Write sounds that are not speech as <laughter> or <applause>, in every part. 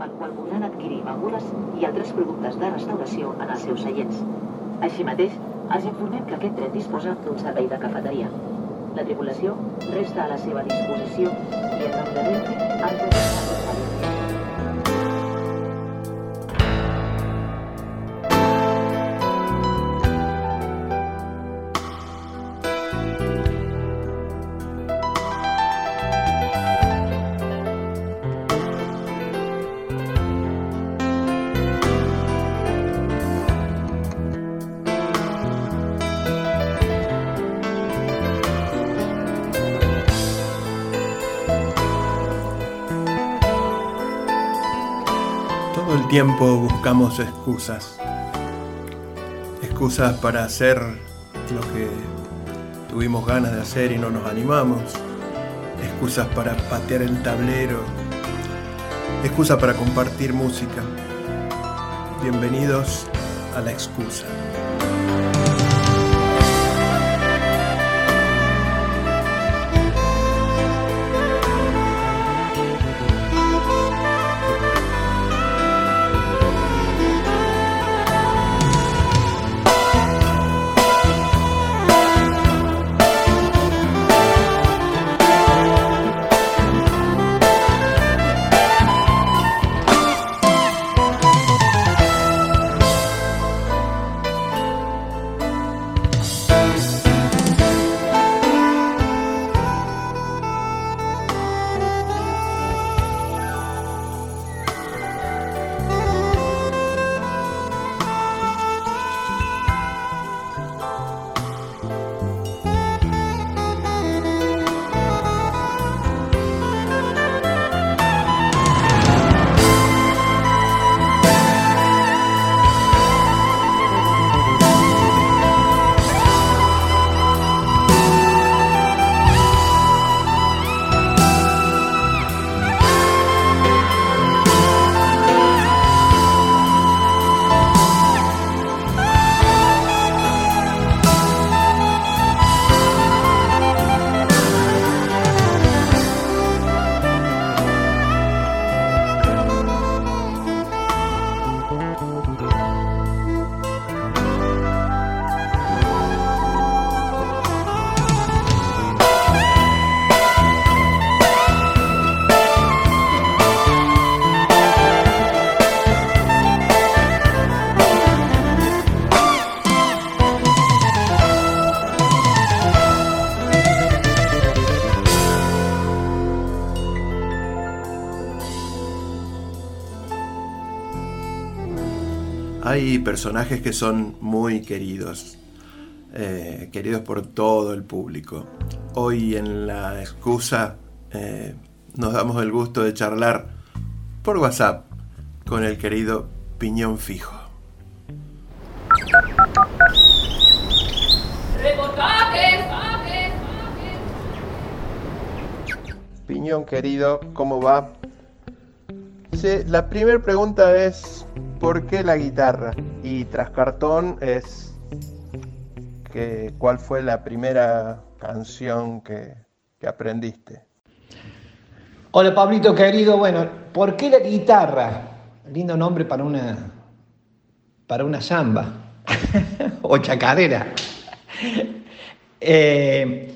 pel qual podran adquirir begudes i altres productes de restauració en els seus seients. Així mateix, els informem que aquest tren disposa d'un servei de cafeteria. La tripulació resta a la seva disposició i en nom de Renfe ens desitja tiempo buscamos excusas. Excusas para hacer lo que tuvimos ganas de hacer y no nos animamos. Excusas para patear el tablero. Excusas para compartir música. Bienvenidos a la excusa. Personajes que son muy queridos, eh, queridos por todo el público. Hoy en la excusa eh, nos damos el gusto de charlar por WhatsApp con el querido Piñón Fijo. Piñón querido, ¿cómo va? la primera pregunta es ¿por qué la guitarra? Y tras cartón es que, ¿cuál fue la primera canción que, aprendiste? Hola Pablito querido, bueno, ¿por qué la guitarra? Lindo nombre para una para una samba <laughs> o chacarera. Eh,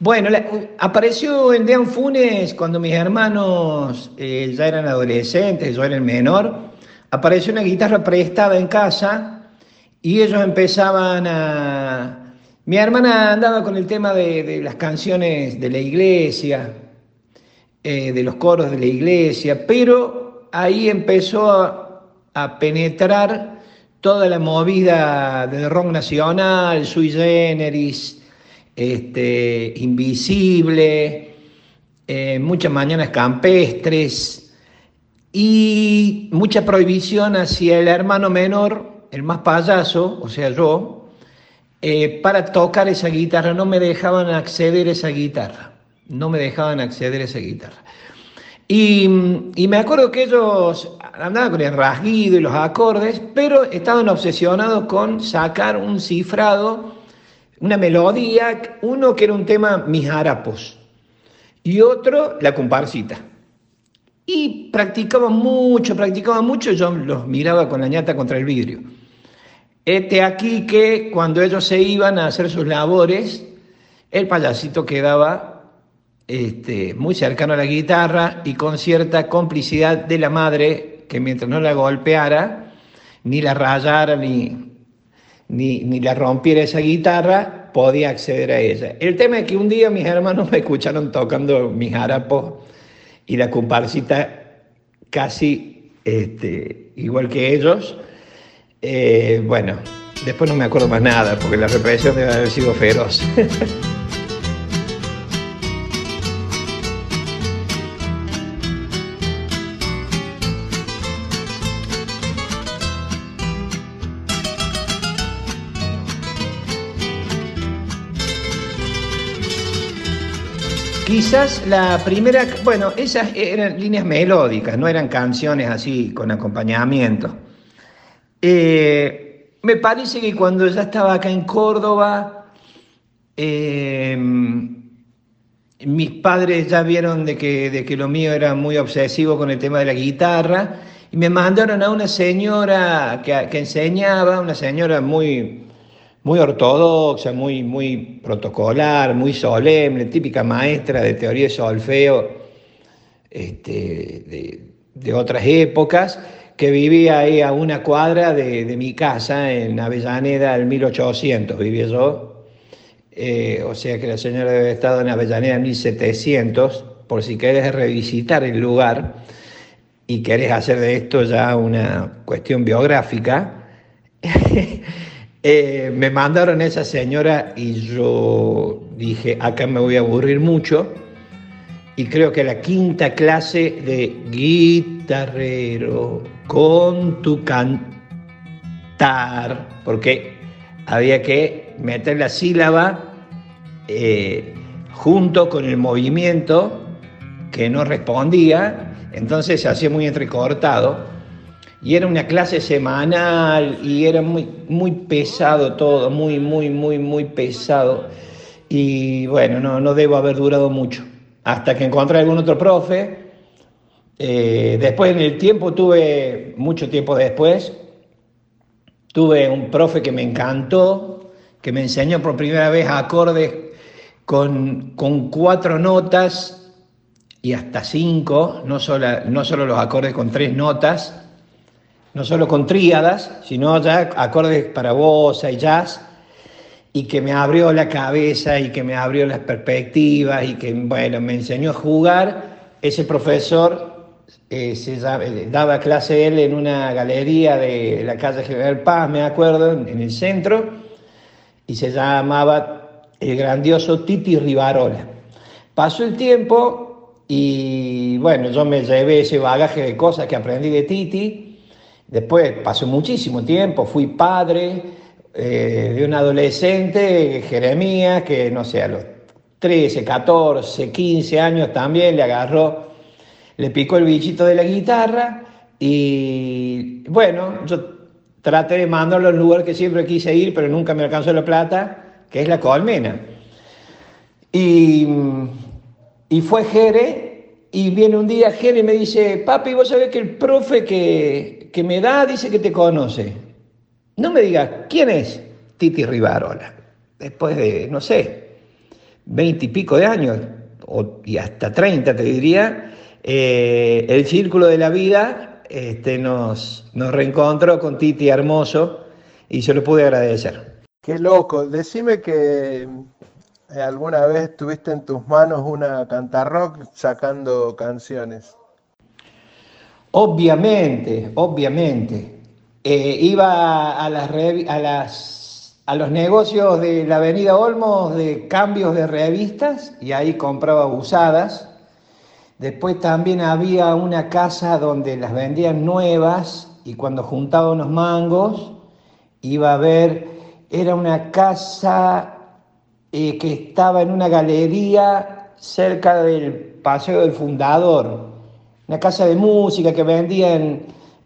bueno, apareció en Dean Funes cuando mis hermanos eh, ya eran adolescentes, yo era el menor apareció una guitarra prestada en casa y ellos empezaban a... Mi hermana andaba con el tema de, las canciones de la iglesia, eh, de los coros de la iglesia, pero ahí empezó a, penetrar toda la movida del rock nacional, sui generis, este, invisible, eh, muchas mañanas campestres, y mucha prohibición hacia el hermano menor, el más payaso, o sea, yo, eh, para tocar esa guitarra. No me dejaban acceder a esa guitarra. No me dejaban acceder a esa guitarra. Y, me acuerdo que ellos andaban con el rasguido y los acordes, pero estaban obsesionados con sacar un cifrado, una melodía, uno que era un tema mis harapos y otro la comparsita. Y practicaban mucho, practicaban mucho, yo los miraba con la ñata contra el vidrio. Este aquí que cuando ellos se iban a hacer sus labores, el payasito quedaba este, muy cercano a la guitarra y con cierta complicidad de la madre, que mientras no la golpeara, ni la rayara, ni, ni, ni la rompiera esa guitarra, podía acceder a ella. El tema es que un día mis hermanos me escucharon tocando mis harapos y la comparsita casi este, igual que ellos. Eh, bueno, después no me acuerdo más nada, porque la represión debe haber sido feroz. <laughs> Quizás la primera, bueno, esas eran líneas melódicas, no eran canciones así con acompañamiento. Eh, me parece que cuando ya estaba acá en Córdoba, eh, mis padres ya vieron de que, de que lo mío era muy obsesivo con el tema de la guitarra y me mandaron a una señora que enseñaba, una señora muy, muy ortodoxa, muy, muy protocolar, muy solemne, típica maestra de teoría de solfeo este, de, otras épocas, que vivía ahí a una cuadra de, mi casa en Avellaneda, en 1800 vivía yo. Eh, o sea que la señora debe haber estado en Avellaneda en 1700, por si querés revisitar el lugar y querés hacer de esto ya una cuestión biográfica. <laughs> Eh, me mandaron esa señora y yo dije, acá me voy a aburrir mucho. Y creo que la quinta clase de guitarrero con tu cantar, porque había que meter la sílaba eh, junto con el movimiento que no respondía, entonces se hacía muy entrecortado y era una clase semanal y era muy, muy pesado todo, muy, muy, muy, muy pesado. Y bueno, no, no debo haber durado mucho. Hasta que encontré algún otro profe. Eh, después en el tiempo tuve, mucho tiempo después, tuve un profe que me encantó, que me enseñó por primera vez acordes con, con cuatro notas y hasta cinco, no solo, no solo los acordes con tres notas no solo con tríadas, sino ya acordes para voz y jazz, y que me abrió la cabeza y que me abrió las perspectivas y que, bueno, me enseñó a jugar. Ese profesor eh, se eh, daba clase él en una galería de la calle General Paz, me acuerdo, en el centro, y se llamaba el grandioso Titi Rivarola. Pasó el tiempo y, bueno, yo me llevé ese bagaje de cosas que aprendí de Titi, Después pasó muchísimo tiempo, fui padre eh, de un adolescente, Jeremías, que no sé, a los 13, 14, 15 años también le agarró, le picó el bichito de la guitarra y bueno, yo traté de mandarlo al lugar que siempre quise ir, pero nunca me alcanzó la plata, que es la colmena. Y, y fue Jere y viene un día Jere y me dice, papi, vos sabés que el profe que, que me da dice que te conoce. No me digas, ¿quién es? Titi Rivarola. Después de, no sé, veinte y pico de años, o, y hasta treinta te diría, eh, el círculo de la vida este, nos, nos reencontró con Titi hermoso y se lo pude agradecer. Qué loco, decime que eh, ¿Alguna vez tuviste en tus manos una cantarrock sacando canciones? Obviamente, obviamente. Eh, iba a, las, a, los negocios de la Avenida Olmos de cambios de revistas y ahí compraba usadas. Después también había una casa donde las vendían nuevas y cuando juntaba unos mangos iba a ver, era una casa eh, que estaba en una galería cerca del Paseo del Fundador, una casa de música que vendían,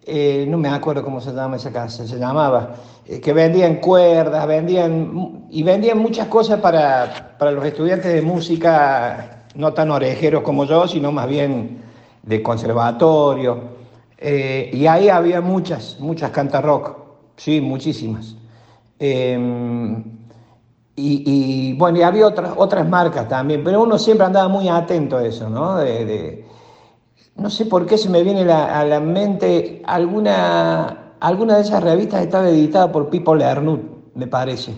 eh, no me acuerdo cómo se llama esa casa, se llamaba, eh, que vendían cuerdas, vendían, y vendían muchas cosas para, para los estudiantes de música, no tan orejeros como yo, sino más bien de conservatorio. Eh, y ahí había muchas, muchas cantar rock, sí, muchísimas. Em, y, bueno, y había otras, otras marcas también, pero uno siempre andaba muy atento a eso, ¿no? No sé por qué se me viene a la mente alguna, alguna de esas revistas estaba editada por Pipo Lernut, me parece.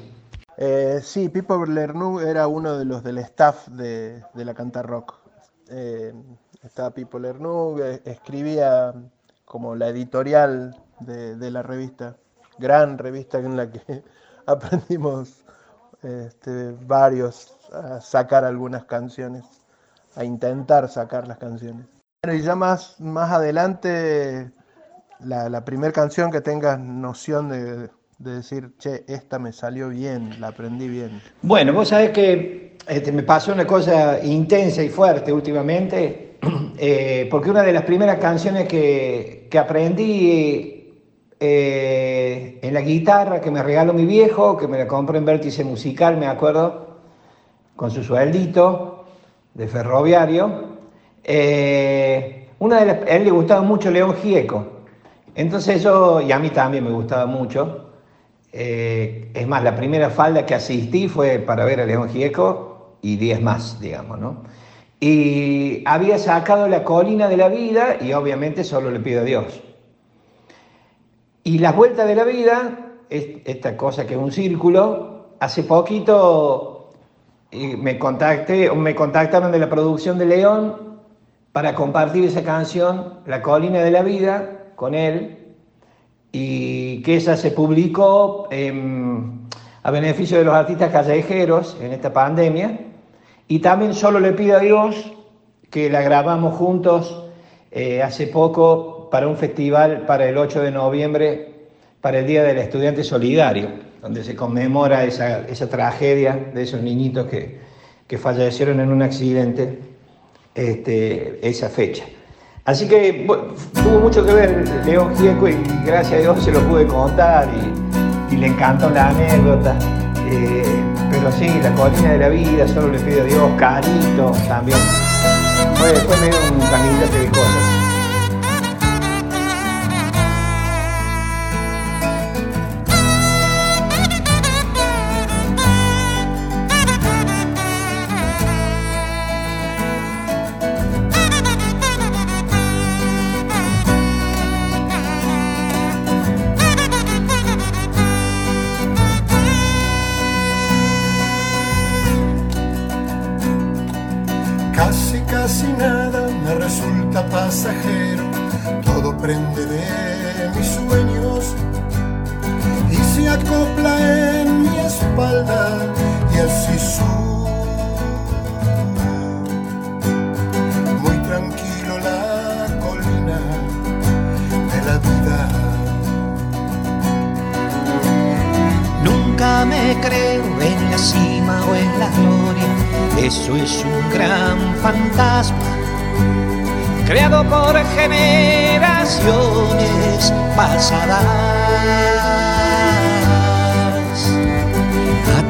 Eh, sí, Pipo Lernut era uno de los del staff de, la Cantar Rock. Eh, estaba Pipo Lernut, eh, escribía como la editorial de, de, la revista, gran revista en la que <laughs> aprendimos este, varios a sacar algunas canciones, a intentar sacar las canciones. Y ya más, más adelante, la, primera canción que tengas noción de, decir, che, esta me salió bien, la aprendí bien. Bueno, vos sabés que este, me pasó una cosa intensa y fuerte últimamente, <clears throat> eh, porque una de las primeras canciones que, que aprendí eh, en la guitarra que me regaló mi viejo, que me la compró en Vértice Musical, me acuerdo, con su sueldito de ferroviario. Eh, una de a él le gustaba mucho León Gieco. Entonces yo, y a mí también me gustaba mucho. Eh, es más, la primera falda que asistí fue para ver a León Gieco y diez más, digamos, ¿no? Y había sacado la colina de la vida y obviamente solo le pido a Dios. Y las vueltas de la vida, esta cosa que es un círculo, hace poquito eh, me, contacté, me contactaron de la producción de León para compartir esa canción, La Colina de la Vida, con él, y que esa se publicó a beneficio de los artistas callejeros en esta pandemia. Y también solo le pido a Dios que la grabamos juntos eh, hace poco para un festival para el 8 de noviembre, para el Día del Estudiante Solidario, donde se conmemora esa, esa tragedia de esos niñitos que, que fallecieron en un accidente este, esa fecha. Así que tuvo mucho que ver León Gieco y gracias a Dios se lo pude contar y, le encantó la anécdota. Eh, pero sí, la colina de la vida, solo le pido a Dios, Carito también. Fue, fue medio un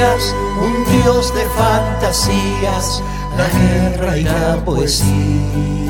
cosas. la guerra y la poesía.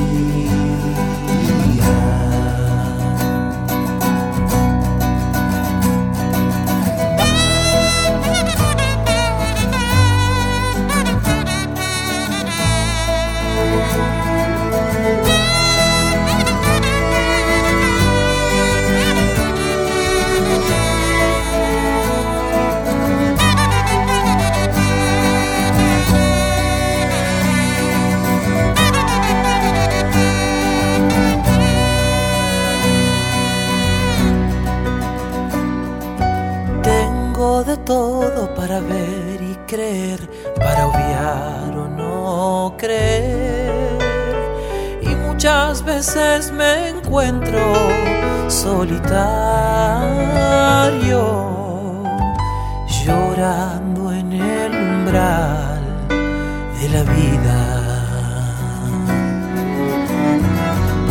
Encuentro solitario, llorando en el umbral de la vida.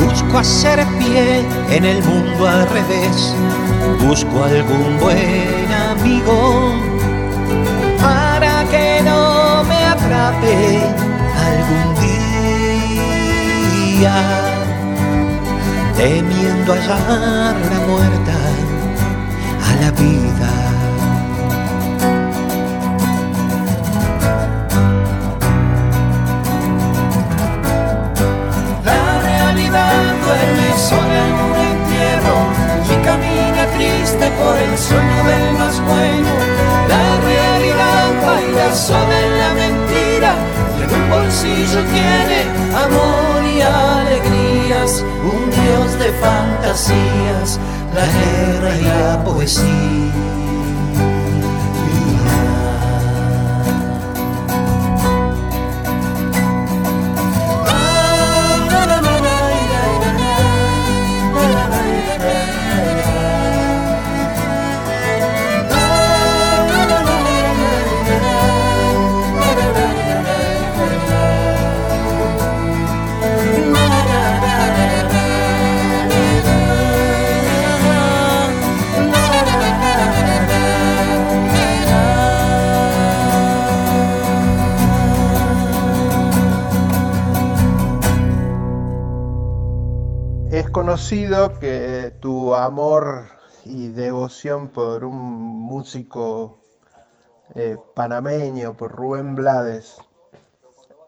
Busco hacer pie en el mundo al revés, busco algún buen amigo para que no me atrape algún día, temiendo hallar la muerta a la vida. La realidad duerme sola en un entierro y camina triste por el sueño fantasías, la guerra y la poesía. Conocido que tu amor y devoción por un músico eh, panameño, por Rubén Blades,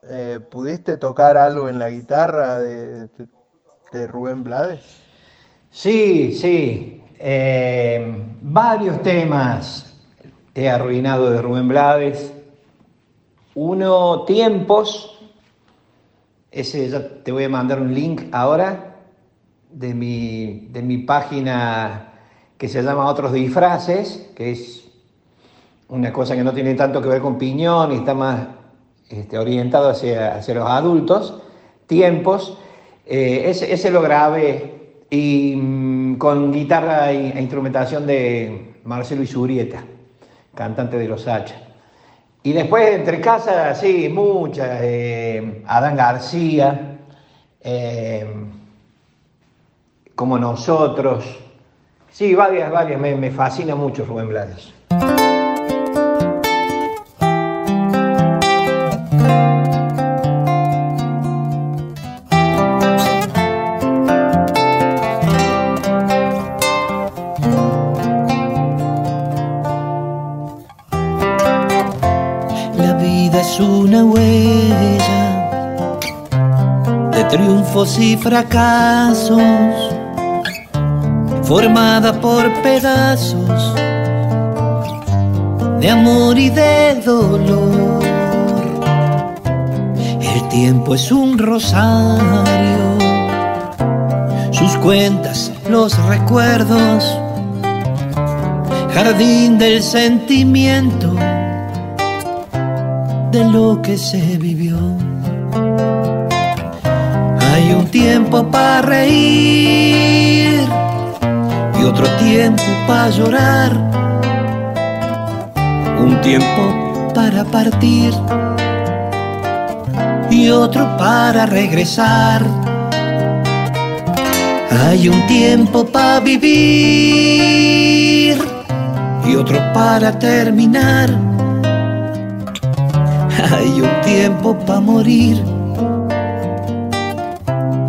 eh, ¿pudiste tocar algo en la guitarra de, Rubén Blades? Sí, sí. eh, varios temas he arruinado de Rubén Blades. Uno, Tiempos. Ese ya te voy a mandar un link ahora de mi, de mi página que se llama Otros Disfraces, que es una cosa que no tiene tanto que ver con piñón y está más este, orientado hacia, hacia los adultos. Tiempos. Eh, ese, ese lo grabé y mm, con guitarra e instrumentación de Marcelo Isurieta, cantante de Los Hacha. Y después entre casas, sí, muchas. eh, Adán García, eh, como nosotros. Sí, varias, varias. Me, fascina mucho Rubén Blades. Triunfos y fracasos, formada por pedazos de amor y de dolor. El tiempo es un rosario, sus cuentas, los recuerdos, jardín del sentimiento de lo que se vivió. Hay un tiempo para reír y otro tiempo para llorar. Un tiempo para partir y otro para regresar. Hay un tiempo para vivir y otro para terminar. Hay un tiempo para morir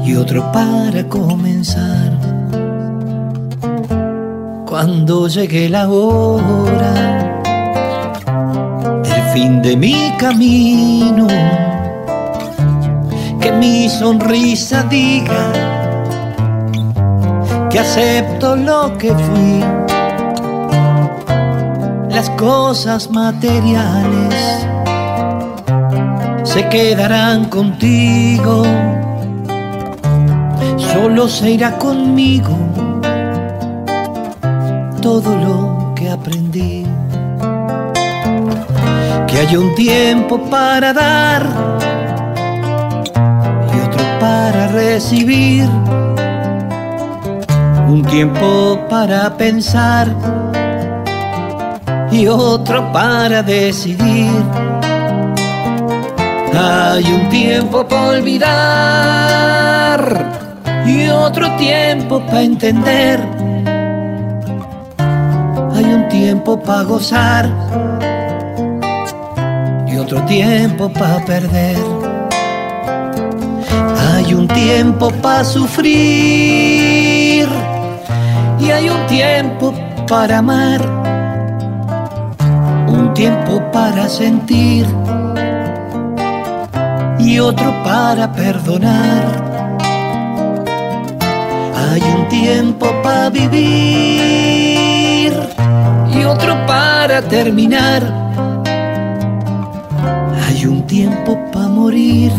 y otro para comenzar. Cuando llegue la hora. Del fin de mi camino, que mi sonrisa diga que acepto lo que fui. Las cosas materiales se quedarán contigo, solo se irá conmigo todo lo que aprendí. Que hay un tiempo para dar y otro para recibir, un tiempo para pensar y otro para decidir. Hay un tiempo para olvidar y otro tiempo para entender. Hay un tiempo para gozar y otro tiempo para perder. Hay un tiempo para sufrir y hay un tiempo para amar. Un tiempo para sentir y otro para perdonar. Hay un tiempo para vivir otro para terminar. Hay un tiempo para morir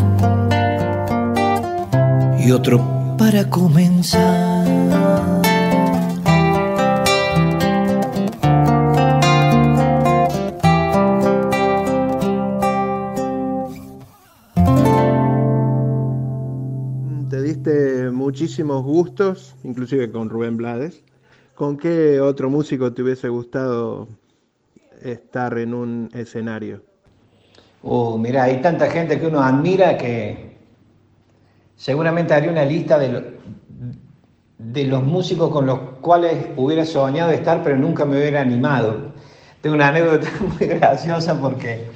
y otro para comenzar. Te diste muchísimos gustos, inclusive con Rubén Blades. ¿Con qué otro músico te hubiese gustado estar en un escenario? Oh, mira, hay tanta gente que uno admira que seguramente haría una lista de los músicos con los cuales hubiera soñado estar, pero nunca me hubiera animado. Tengo una anécdota <laughs> muy graciosa porque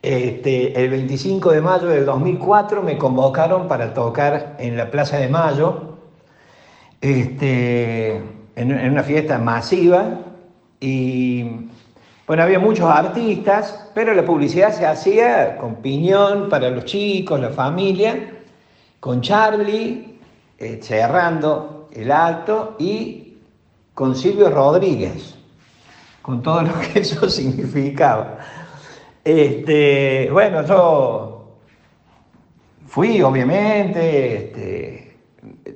este, el 25 de mayo del 2004 me convocaron para tocar en la Plaza de Mayo, este, en, una fiesta masiva, y bueno, había muchos artistas, pero la publicidad se hacía con piñón para los chicos, la familia, con Charlie eh, cerrando el acto y con Silvio Rodríguez, con todo lo que <laughs> eso significaba. Este, bueno, yo fui, obviamente, este,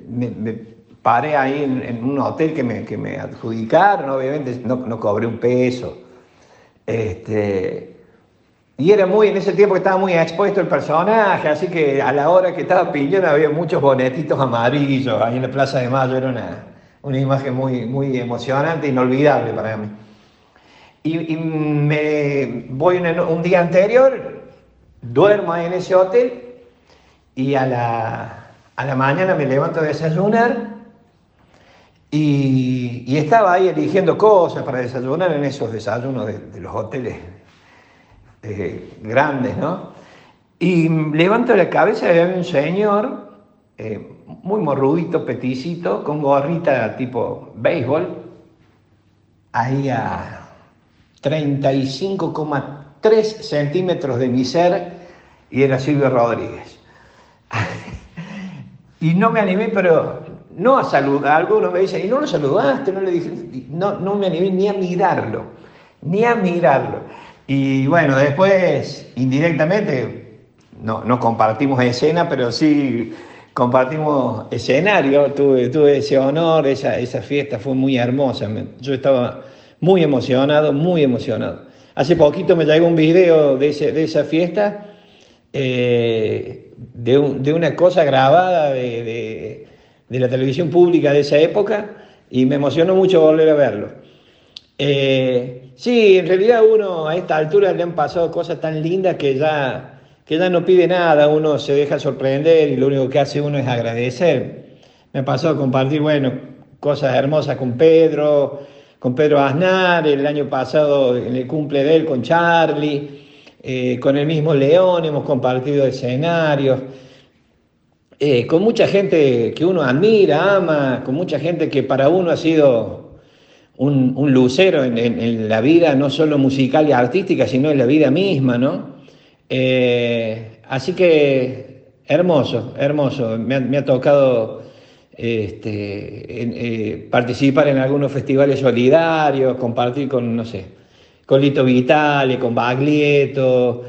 me paré ahí en, en un hotel que me, que me adjudicaron, obviamente, no, no cobré un peso. Este, y era muy, en ese tiempo que estaba muy expuesto el personaje, así que a la hora que estaba Piñón había muchos bonetitos amarillos ahí en la Plaza de Mayo, era una, una imagen muy, muy emocionante, inolvidable para mí. Y, y me voy un, un día anterior, duermo ahí en ese hotel y a la, a la mañana me levanto a desayunar y, estaba ahí eligiendo cosas para desayunar en esos desayunos de, de los hoteles eh, grandes, ¿no? Y levanto la cabeza y había un señor eh, muy morrudito, peticito, con gorrita tipo béisbol, ahí a 35,3 centímetros de mi ser, y era Silvio Rodríguez. Y no me animé, pero no a saludar. Algunos me dicen, ¿y no lo saludaste? No le dije, no, no me animé ni a mirarlo, ni a mirarlo. Y bueno, después, indirectamente, no, no compartimos escena, pero sí compartimos escenario. Tuve, tuve ese honor, esa, esa fiesta fue muy hermosa. Yo estaba muy emocionado, muy emocionado. Hace poquito me llegó un video de, ese- de esa fiesta, eh, de, un- de una cosa grabada de, de- de la televisión pública de esa época y me emocionó mucho volver a verlo. Eh, sí, en realidad uno a esta altura le han pasado cosas tan lindas que ya, que ya no pide nada, uno se deja sorprender y lo único que hace uno es agradecer. Me pasó a compartir, bueno, cosas hermosas con Pedro, con Pedro Aznar, el año pasado en el cumple de él con Charlie, eh, con el mismo León hemos compartido escenarios. Eh, con mucha gente que uno admira, ama, con mucha gente que para uno ha sido un, lucero en, la vida, no solo musical y artística, sino en la vida misma, ¿no? Eh, así que hermoso, hermoso. Me ha, tocado este, participar en algunos festivales solidarios, compartir con, no sé, con Lito Vitale, con Baglietto,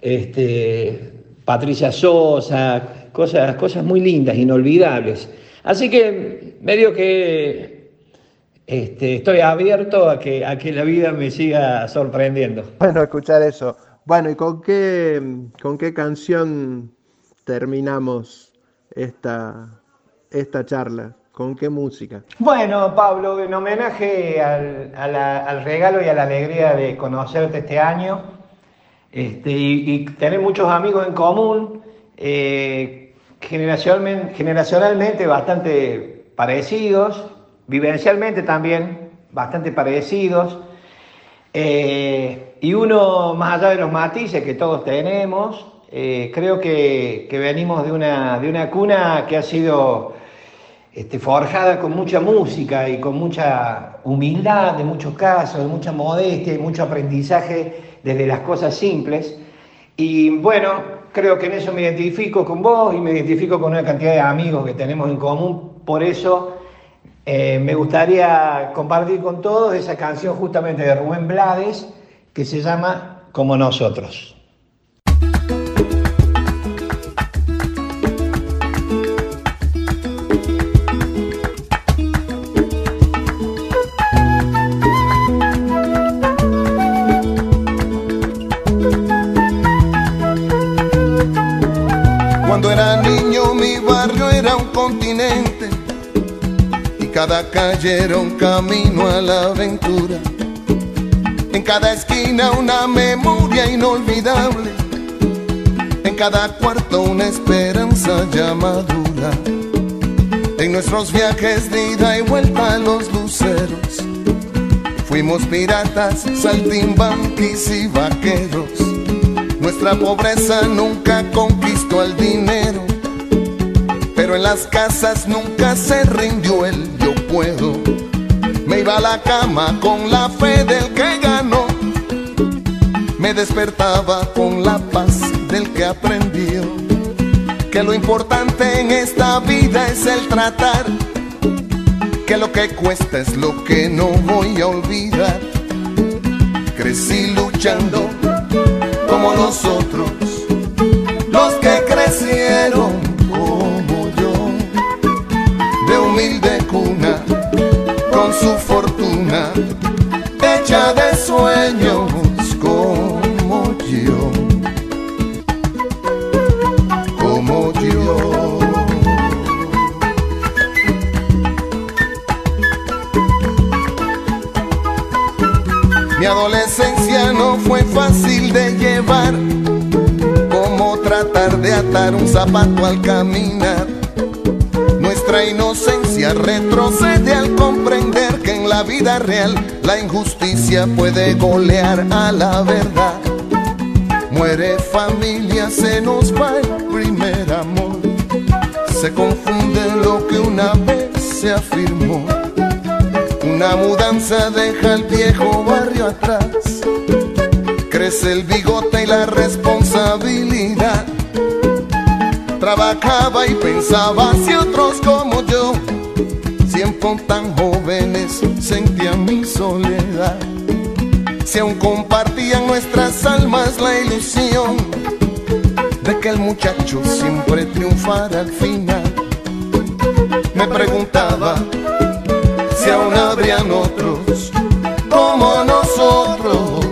este, Patricia Sosa, cosas, cosas muy lindas, inolvidables. Así que medio que este, estoy abierto a que, a que la vida me siga sorprendiendo. Bueno, escuchar eso. Bueno, ¿y con qué, con qué canción terminamos esta, esta charla? ¿Con qué música? Bueno, Pablo, en homenaje al, regalo y a la alegría de conocerte este año este, y, tener muchos amigos en común, eh, generacionalmente, bastante parecidos, vivencialmente también bastante parecidos, eh, y uno más allá de los matices que todos tenemos, eh, creo que, venimos de una, de una cuna que ha sido este, forjada con mucha música y con mucha humildad en muchos casos, de mucha modestia y mucho aprendizaje desde las cosas simples. Y bueno, creo que en eso me identifico con vos y me identifico con una cantidad de amigos que tenemos en común. Por eso eh, me gustaría compartir con todos esa canción justamente de Rubén Blades que se llama Como nosotros. Cada calle era un camino a la aventura. En cada esquina una memoria inolvidable. En cada cuarto una esperanza ya madura. En nuestros viajes de ida y vuelta a los luceros. Fuimos piratas, saltimbanquis y vaqueros. Nuestra pobreza nunca conquistó el dinero pero en las casas nunca se rindió el yo puedo. Me iba a la cama con la fe del que ganó, me despertaba con la paz del que aprendió. Que lo importante en esta vida es el tratar, que lo que cuesta es lo que no voy a olvidar. Crecí luchando como nosotros, los que crecieron humilde cuna, con su fortuna llevar, como tratar de atar un zapato al caminar nuestra inocencia retrocede al comprender que en la vida real la injusticia puede golear a la verdad. Muere familia, se nos va el primer amor. Se confunde lo que una vez se afirmó. Una mudanza deja el viejo barrio atrás. Crece el bigote y la responsabilidad trabajaba y pensaba si otros como yo, siempre tan jóvenes, sentían mi soledad. Si aún compartían nuestras almas la ilusión de que el muchacho siempre triunfara al final. Me preguntaba si aún habrían otros como nosotros,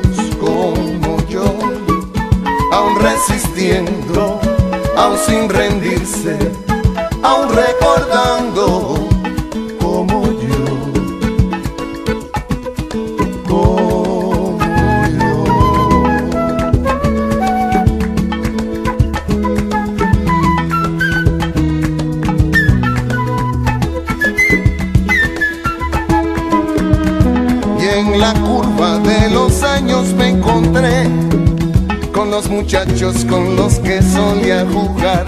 resistiendo aún sin rendirse, aún recordando muchachos con los que solía jugar,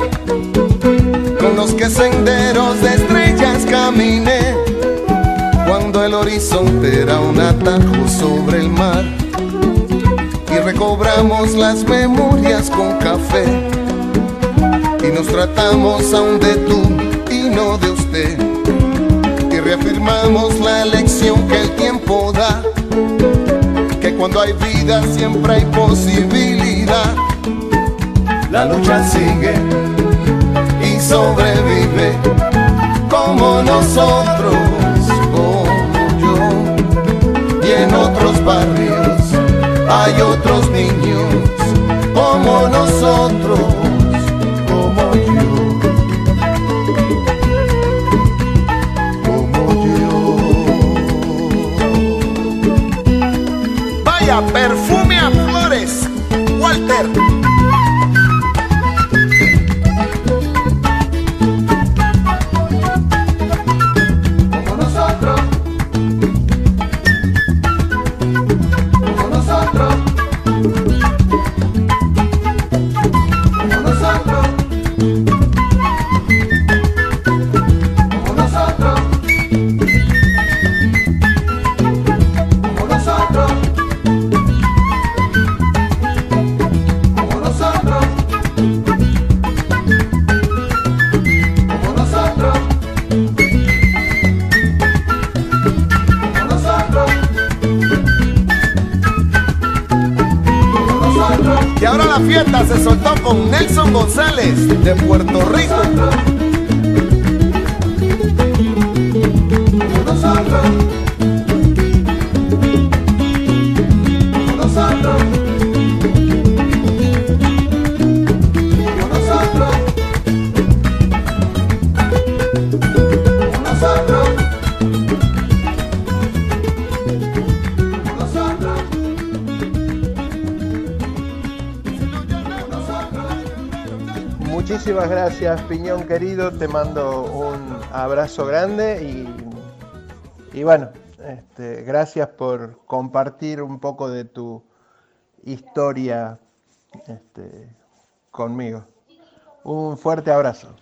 con los que senderos de estrellas caminé, cuando el horizonte era un atajo sobre el mar, y recobramos las memorias con café, y nos tratamos aún de tú y no de usted, y reafirmamos la lección que el tiempo da. Que cuando hay vida siempre hay posibilidad la lucha sigue y sobrevive como nosotros, como yo. Y en otros barrios hay otros niños como nosotros. como yo. Vaya perfume. Walter. Gracias, Piñón querido. Te mando un abrazo grande y, bueno, este, gracias por compartir un poco de tu historia este, conmigo. Un fuerte abrazo.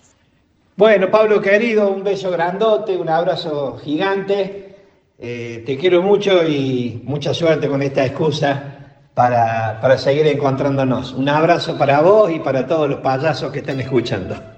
Bueno, Pablo querido, un beso grandote, un abrazo gigante. Eh, te quiero mucho y mucha suerte con esta excusa para, seguir encontrándonos. Un abrazo para vos y para todos los payasos que están escuchando.